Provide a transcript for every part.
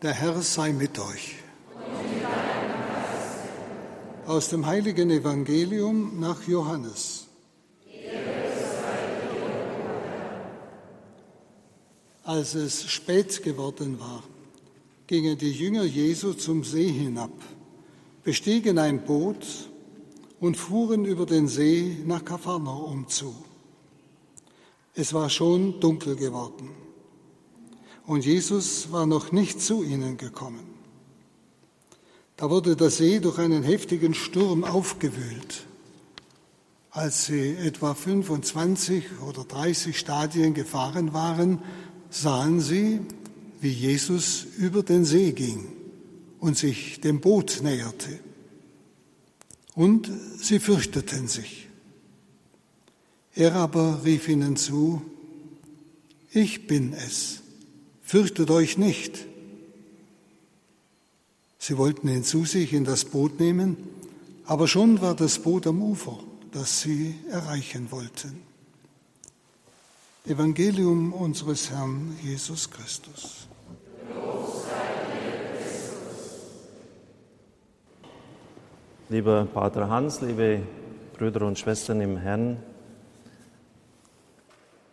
Der Herr sei mit euch. Aus dem heiligen Evangelium nach Johannes. Als es spät geworden war, gingen die Jünger Jesu zum See hinab, bestiegen ein Boot und fuhren über den See nach Kapharnaum zu. Es war schon dunkel geworden und Jesus war noch nicht zu ihnen gekommen. Da wurde der See durch einen heftigen Sturm aufgewühlt. Als sie etwa 25 oder 30 Stadien gefahren waren, sahen sie, wie Jesus über den See ging und sich dem Boot näherte. Und sie fürchteten sich. Er aber rief ihnen zu, ich bin es fürchtet euch nicht. Sie wollten ihn zu sich in das Boot nehmen, aber schon war das Boot am Ufer, das sie erreichen wollten. Evangelium unseres Herrn Jesus Christus. Lieber Pater Hans, liebe Brüder und Schwestern im Herrn,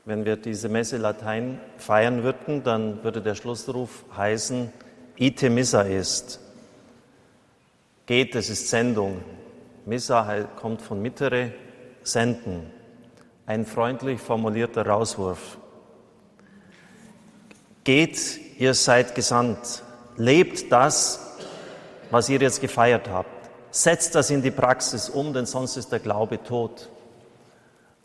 wenn wir diese Messe Latein feiern würden, dann würde der Schlussruf heißen, Ite Missa ist. Geht, es ist Sendung. Missa kommt von mittere, senden. Ein freundlich formulierter Rauswurf. Geht, ihr seid gesandt. Lebt das, was ihr jetzt gefeiert habt. Setzt das in die Praxis um, denn sonst ist der Glaube tot.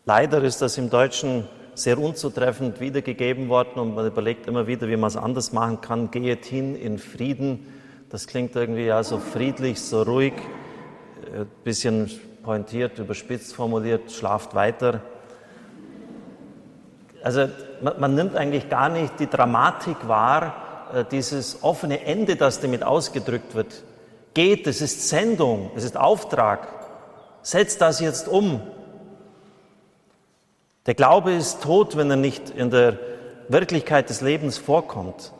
Leider ist das im Deutschen sehr unzutreffend wiedergegeben worden und man überlegt immer wieder, wie man es anders machen kann. Gehet hin in Frieden. Das klingt irgendwie ja so friedlich, so ruhig, ein äh, bisschen pointiert, überspitzt formuliert, schlaft weiter. Also man, man nimmt eigentlich gar nicht die Dramatik wahr, äh, dieses offene Ende, das damit ausgedrückt wird. Geht, es ist Sendung, es ist Auftrag. Setzt das jetzt um. Der Glaube ist tot, wenn er nicht in der Wirklichkeit des Lebens vorkommt.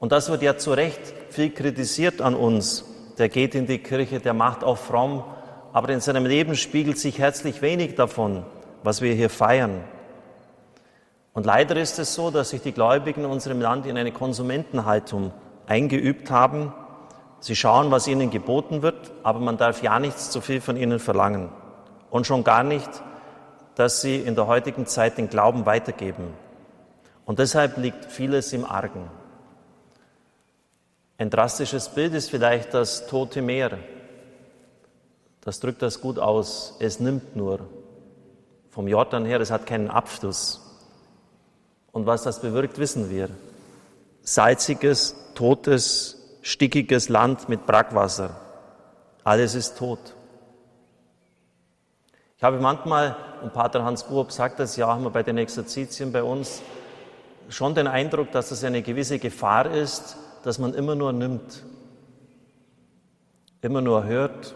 Und das wird ja zu Recht viel kritisiert an uns. Der geht in die Kirche, der macht auch fromm, aber in seinem Leben spiegelt sich herzlich wenig davon, was wir hier feiern. Und leider ist es so, dass sich die Gläubigen in unserem Land in eine Konsumentenhaltung eingeübt haben. Sie schauen, was ihnen geboten wird, aber man darf ja nichts zu viel von ihnen verlangen. Und schon gar nicht, dass sie in der heutigen Zeit den Glauben weitergeben. Und deshalb liegt vieles im Argen. Ein drastisches Bild ist vielleicht das tote Meer. Das drückt das gut aus. Es nimmt nur. Vom Jordan her, es hat keinen Abfluss. Und was das bewirkt, wissen wir. Salziges, totes, stickiges Land mit Brackwasser. Alles ist tot. Ich habe manchmal, und Pater Hans Buob sagt das ja auch immer bei den Exerzitien bei uns, schon den Eindruck, dass es eine gewisse Gefahr ist, dass man immer nur nimmt, immer nur hört,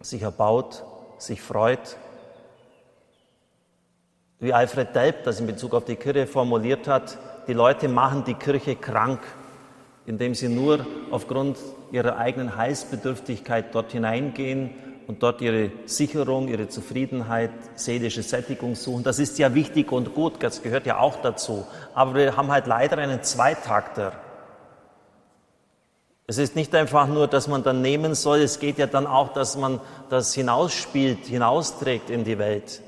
sich erbaut, sich freut. Wie Alfred Delp das in Bezug auf die Kirche formuliert hat, die Leute machen die Kirche krank, indem sie nur aufgrund ihrer eigenen Heilsbedürftigkeit dort hineingehen und dort ihre Sicherung, ihre Zufriedenheit, seelische Sättigung suchen. Das ist ja wichtig und gut, das gehört ja auch dazu. Aber wir haben halt leider einen Zweitakter. Es ist nicht einfach nur, dass man dann nehmen soll, es geht ja dann auch, dass man das hinausspielt, hinausträgt in die Welt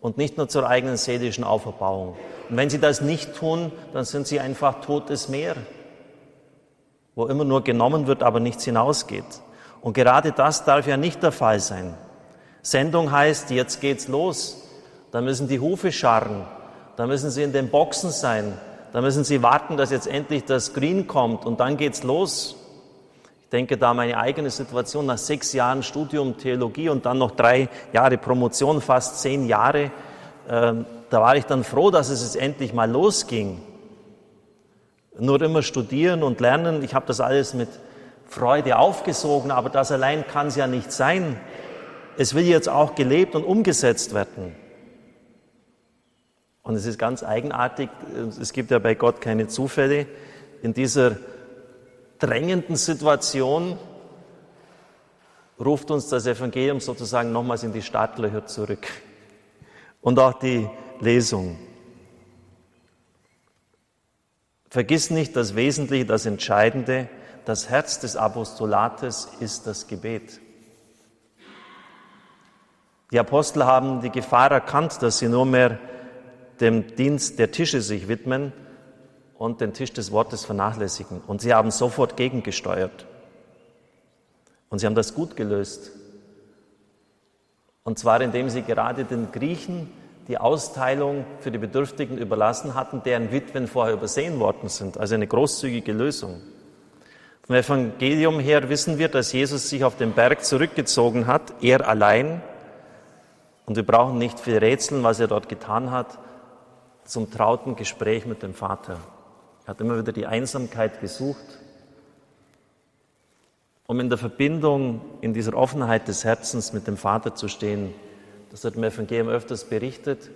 und nicht nur zur eigenen seelischen Auferbauung. Und wenn Sie das nicht tun, dann sind Sie einfach totes Meer, wo immer nur genommen wird, aber nichts hinausgeht. Und gerade das darf ja nicht der Fall sein. Sendung heißt, jetzt geht's los. Da müssen die Hufe scharren. Da müssen sie in den Boxen sein. Da müssen sie warten, dass jetzt endlich das Green kommt und dann geht's los. Ich denke da meine eigene Situation nach sechs Jahren Studium Theologie und dann noch drei Jahre Promotion, fast zehn Jahre. Äh, da war ich dann froh, dass es jetzt endlich mal losging. Nur immer studieren und lernen. Ich habe das alles mit Freude aufgesogen, aber das allein kann es ja nicht sein. Es will jetzt auch gelebt und umgesetzt werden. Und es ist ganz eigenartig, es gibt ja bei Gott keine Zufälle. In dieser drängenden Situation ruft uns das Evangelium sozusagen nochmals in die Startlöcher zurück. Und auch die Lesung. Vergiss nicht das Wesentliche, das Entscheidende, das Herz des Apostolates ist das Gebet. Die Apostel haben die Gefahr erkannt, dass sie nur mehr dem Dienst der Tische sich widmen und den Tisch des Wortes vernachlässigen. Und sie haben sofort gegengesteuert. Und sie haben das gut gelöst. Und zwar indem sie gerade den Griechen die Austeilung für die Bedürftigen überlassen hatten, deren Witwen vorher übersehen worden sind. Also eine großzügige Lösung. Vom Evangelium her wissen wir, dass Jesus sich auf den Berg zurückgezogen hat, er allein. Und wir brauchen nicht viel rätseln, was er dort getan hat, zum trauten Gespräch mit dem Vater. Er hat immer wieder die Einsamkeit gesucht, um in der Verbindung, in dieser Offenheit des Herzens mit dem Vater zu stehen. Das wird im Evangelium öfters berichtet.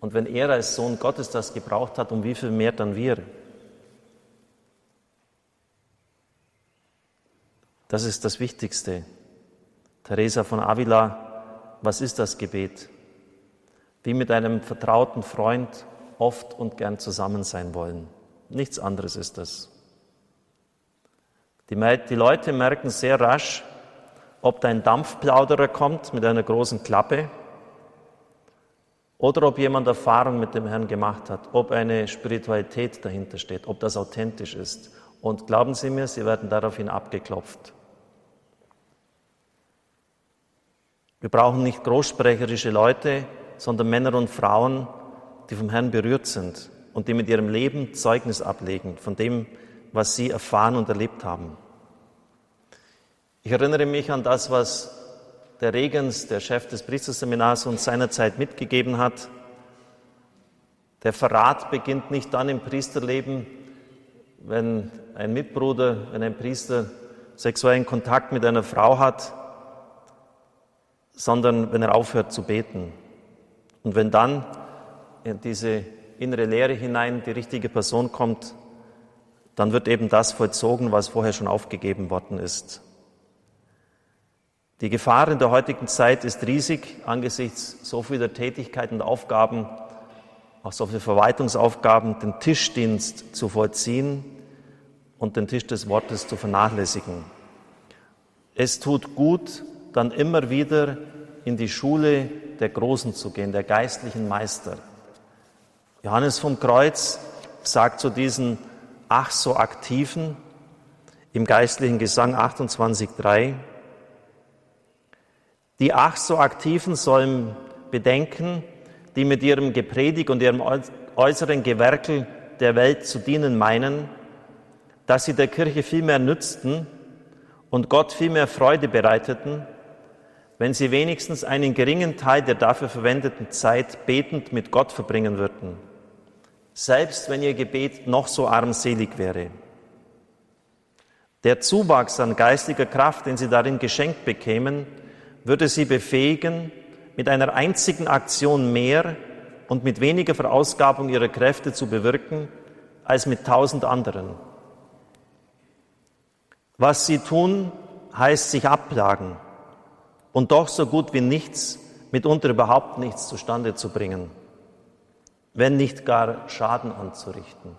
Und wenn er als Sohn Gottes das gebraucht hat, um wie viel mehr dann wir? Das ist das Wichtigste. Teresa von Avila, was ist das Gebet? Wie mit einem vertrauten Freund oft und gern zusammen sein wollen. Nichts anderes ist das. Die, die Leute merken sehr rasch, ob da ein Dampfplauderer kommt mit einer großen Klappe oder ob jemand Erfahrung mit dem Herrn gemacht hat, ob eine Spiritualität dahinter steht, ob das authentisch ist. Und glauben Sie mir, Sie werden daraufhin abgeklopft. Wir brauchen nicht großsprecherische Leute, sondern Männer und Frauen, die vom Herrn berührt sind und die mit ihrem Leben Zeugnis ablegen von dem, was sie erfahren und erlebt haben. Ich erinnere mich an das, was der Regens, der Chef des Priesterseminars, uns seinerzeit mitgegeben hat. Der Verrat beginnt nicht dann im Priesterleben, wenn ein Mitbruder, wenn ein Priester sexuellen Kontakt mit einer Frau hat, sondern wenn er aufhört zu beten. Und wenn dann in diese innere Lehre hinein die richtige Person kommt, dann wird eben das vollzogen, was vorher schon aufgegeben worden ist. Die Gefahr in der heutigen Zeit ist riesig angesichts so vieler Tätigkeiten und Aufgaben, auch so viele Verwaltungsaufgaben, den Tischdienst zu vollziehen und den Tisch des Wortes zu vernachlässigen. Es tut gut, dann immer wieder in die Schule der Großen zu gehen, der geistlichen Meister. Johannes vom Kreuz sagt zu diesen ach so aktiven im geistlichen Gesang 28.3, die ach so Aktiven sollen bedenken, die mit ihrem Gepredigt und ihrem äußeren Gewerkel der Welt zu dienen meinen, dass sie der Kirche viel mehr nützten und Gott viel mehr Freude bereiteten, wenn sie wenigstens einen geringen Teil der dafür verwendeten Zeit betend mit Gott verbringen würden, selbst wenn ihr Gebet noch so armselig wäre. Der Zuwachs an geistiger Kraft, den sie darin geschenkt bekämen, würde sie befähigen, mit einer einzigen Aktion mehr und mit weniger Verausgabung ihrer Kräfte zu bewirken, als mit tausend anderen. Was sie tun, heißt sich abplagen und doch so gut wie nichts, mitunter überhaupt nichts zustande zu bringen, wenn nicht gar Schaden anzurichten.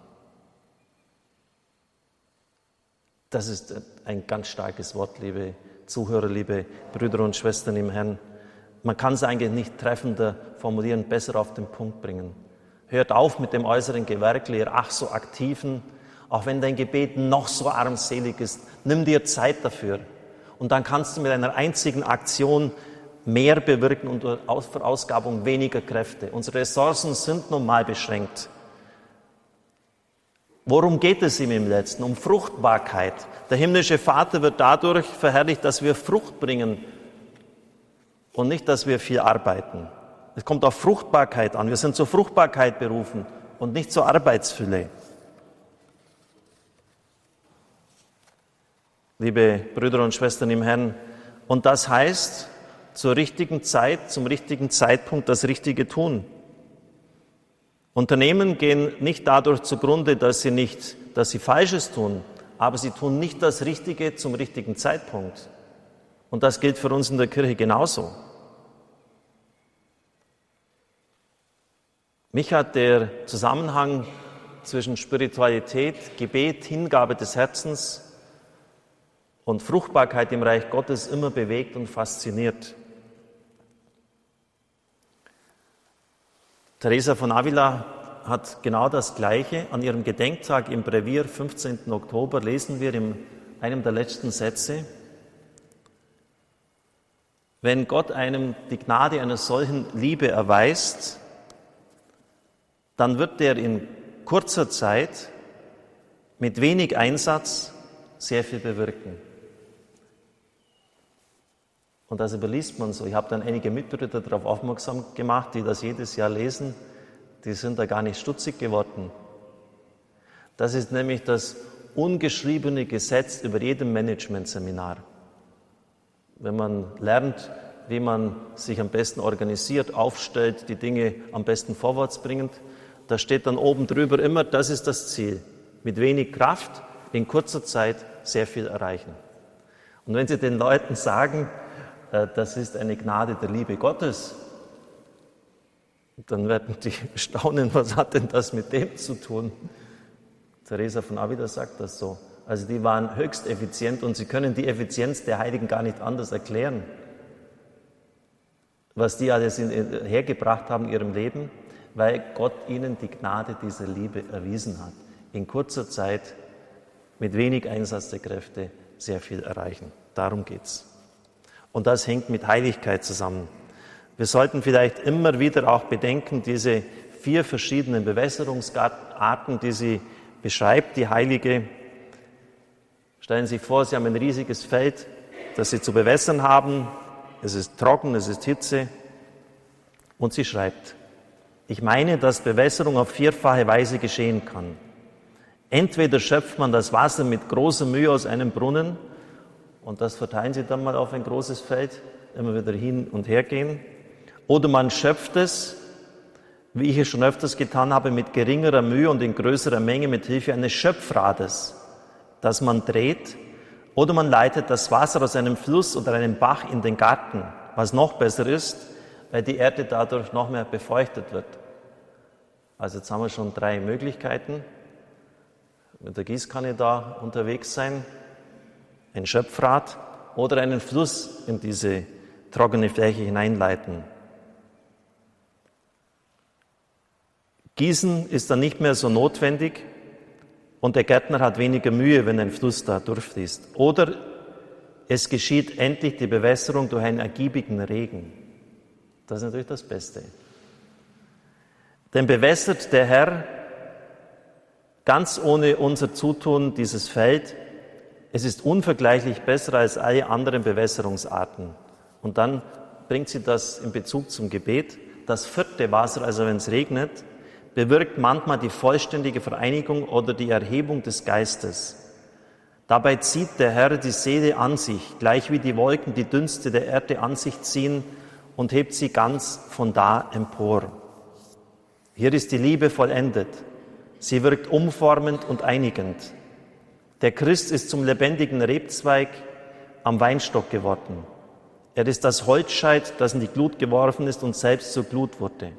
Das ist ein ganz starkes Wort, liebe Zuhörer, liebe Brüder und Schwestern im Herrn. Man kann es eigentlich nicht treffender formulieren, besser auf den Punkt bringen. Hört auf mit dem äußeren Gewerkel, ihr ach so aktiven, auch wenn dein Gebet noch so armselig ist, nimm dir Zeit dafür. Und dann kannst du mit einer einzigen Aktion mehr bewirken und Verausgabung weniger Kräfte. Unsere Ressourcen sind nun mal beschränkt. Worum geht es ihm im Letzten? Um Fruchtbarkeit. Der himmlische Vater wird dadurch verherrlicht, dass wir Frucht bringen und nicht, dass wir viel arbeiten. Es kommt auf Fruchtbarkeit an. Wir sind zur Fruchtbarkeit berufen und nicht zur Arbeitsfülle. Liebe Brüder und Schwestern im Herrn, und das heißt, zur richtigen Zeit, zum richtigen Zeitpunkt das Richtige tun. Unternehmen gehen nicht dadurch zugrunde, dass sie nicht, dass sie Falsches tun, aber sie tun nicht das Richtige zum richtigen Zeitpunkt. Und das gilt für uns in der Kirche genauso. Mich hat der Zusammenhang zwischen Spiritualität, Gebet, Hingabe des Herzens und Fruchtbarkeit im Reich Gottes immer bewegt und fasziniert. Teresa von Avila hat genau das Gleiche. An ihrem Gedenktag im Brevier, 15. Oktober, lesen wir in einem der letzten Sätze, wenn Gott einem die Gnade einer solchen Liebe erweist, dann wird er in kurzer Zeit mit wenig Einsatz sehr viel bewirken. Und das überliest man so. Ich habe dann einige Mitbrüder darauf aufmerksam gemacht, die das jedes Jahr lesen. Die sind da gar nicht stutzig geworden. Das ist nämlich das ungeschriebene Gesetz über jedem Managementseminar. Wenn man lernt, wie man sich am besten organisiert, aufstellt, die Dinge am besten vorwärts bringt, da steht dann oben drüber immer, das ist das Ziel. Mit wenig Kraft in kurzer Zeit sehr viel erreichen. Und wenn Sie den Leuten sagen, das ist eine Gnade der Liebe Gottes, dann werden die staunen, was hat denn das mit dem zu tun? Teresa von Avila sagt das so. Also die waren höchst effizient und sie können die Effizienz der Heiligen gar nicht anders erklären. Was die alles hergebracht haben in ihrem Leben, weil Gott ihnen die Gnade dieser Liebe erwiesen hat. In kurzer Zeit mit wenig Einsatz der Kräfte sehr viel erreichen. Darum geht's. Und das hängt mit Heiligkeit zusammen. Wir sollten vielleicht immer wieder auch bedenken, diese vier verschiedenen Bewässerungsarten, die sie beschreibt, die Heilige. Stellen Sie sich vor, Sie haben ein riesiges Feld, das Sie zu bewässern haben. Es ist trocken, es ist Hitze. Und sie schreibt, ich meine, dass Bewässerung auf vierfache Weise geschehen kann. Entweder schöpft man das Wasser mit großer Mühe aus einem Brunnen und das verteilen sie dann mal auf ein großes Feld, immer wieder hin und her gehen. Oder man schöpft es, wie ich es schon öfters getan habe, mit geringerer Mühe und in größerer Menge mit Hilfe eines Schöpfrades, das man dreht. Oder man leitet das Wasser aus einem Fluss oder einem Bach in den Garten, was noch besser ist, weil die Erde dadurch noch mehr befeuchtet wird. Also jetzt haben wir schon drei Möglichkeiten. Mit der Gießkanne da unterwegs sein, ein Schöpfrad oder einen Fluss in diese trockene Fläche hineinleiten. Gießen ist dann nicht mehr so notwendig und der Gärtner hat weniger Mühe, wenn ein Fluss da durchfließt. Oder es geschieht endlich die Bewässerung durch einen ergiebigen Regen. Das ist natürlich das Beste. Denn bewässert der Herr ganz ohne unser Zutun dieses Feld, es ist unvergleichlich besser als alle anderen Bewässerungsarten. Und dann bringt sie das in Bezug zum Gebet. Das vierte Wasser, also wenn es regnet, bewirkt manchmal die vollständige Vereinigung oder die Erhebung des Geistes. Dabei zieht der Herr die Seele an sich, gleich wie die Wolken die Dünste der Erde an sich ziehen und hebt sie ganz von da empor. Hier ist die Liebe vollendet. Sie wirkt umformend und einigend. Der Christ ist zum lebendigen Rebzweig am Weinstock geworden. Er ist das Holzscheit, das in die Glut geworfen ist und selbst zur Glut wurde.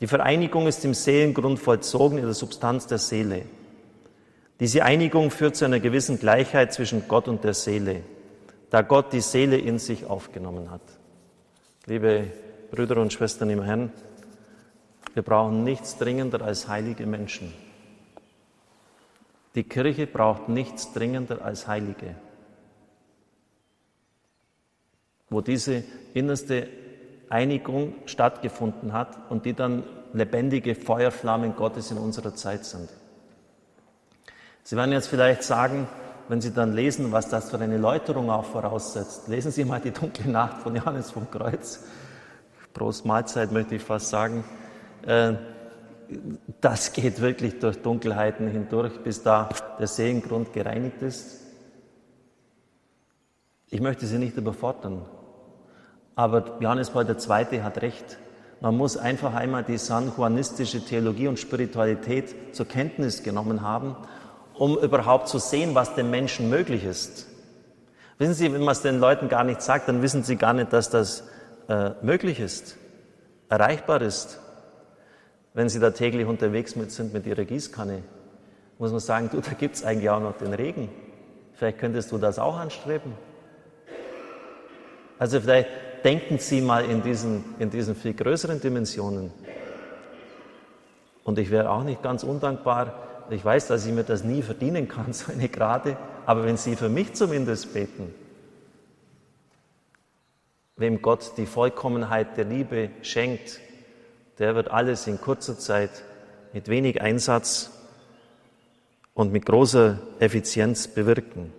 Die Vereinigung ist im Seelengrund vollzogen in der Substanz der Seele. Diese Einigung führt zu einer gewissen Gleichheit zwischen Gott und der Seele, da Gott die Seele in sich aufgenommen hat. Liebe Brüder und Schwestern im Herrn, wir brauchen nichts dringender als heilige Menschen. Die Kirche braucht nichts dringender als Heilige, wo diese innerste Einigung stattgefunden hat und die dann lebendige Feuerflammen Gottes in unserer Zeit sind. Sie werden jetzt vielleicht sagen, wenn Sie dann lesen, was das für eine Läuterung auch voraussetzt, lesen Sie mal die dunkle Nacht von Johannes vom Kreuz. Prost Mahlzeit möchte ich fast sagen. Äh, das geht wirklich durch Dunkelheiten hindurch, bis da der Seelengrund gereinigt ist. Ich möchte Sie nicht überfordern, aber Johannes Paul II. hat recht. Man muss einfach einmal die San Juanistische Theologie und Spiritualität zur Kenntnis genommen haben um überhaupt zu sehen, was dem Menschen möglich ist. Wissen Sie, wenn man es den Leuten gar nicht sagt, dann wissen sie gar nicht, dass das äh, möglich ist, erreichbar ist. Wenn sie da täglich unterwegs mit sind mit ihrer Gießkanne, muss man sagen, du, da gibt es eigentlich auch noch den Regen. Vielleicht könntest du das auch anstreben. Also vielleicht denken Sie mal in diesen, in diesen viel größeren Dimensionen. Und ich wäre auch nicht ganz undankbar. Ich weiß, dass ich mir das nie verdienen kann, so eine Grade. Aber wenn Sie für mich zumindest beten, wem Gott die Vollkommenheit der Liebe schenkt, der wird alles in kurzer Zeit mit wenig Einsatz und mit großer Effizienz bewirken.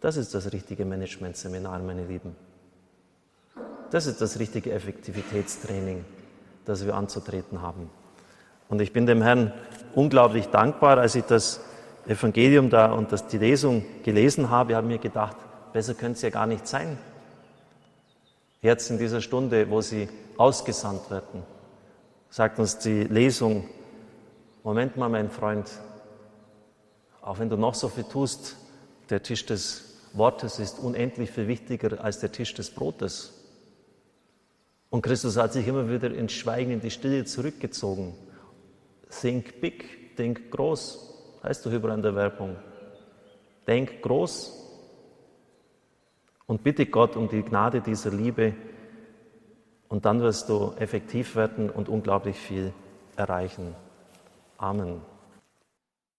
Das ist das richtige Management-Seminar, meine Lieben. Das ist das richtige Effektivitätstraining, das wir anzutreten haben. Und ich bin dem Herrn unglaublich dankbar, als ich das Evangelium da und das, die Lesung gelesen habe, habe mir gedacht, besser könnte es ja gar nicht sein. Jetzt in dieser Stunde, wo sie ausgesandt werden, sagt uns die Lesung, Moment mal, mein Freund, auch wenn du noch so viel tust, der Tisch des Wortes ist unendlich viel wichtiger als der Tisch des Brotes. Und Christus hat sich immer wieder ins Schweigen, in die Stille zurückgezogen. Think big, think groß, heißt doch überall in der Werbung. Denk groß und bitte Gott um die Gnade dieser Liebe und dann wirst du effektiv werden und unglaublich viel erreichen. Amen.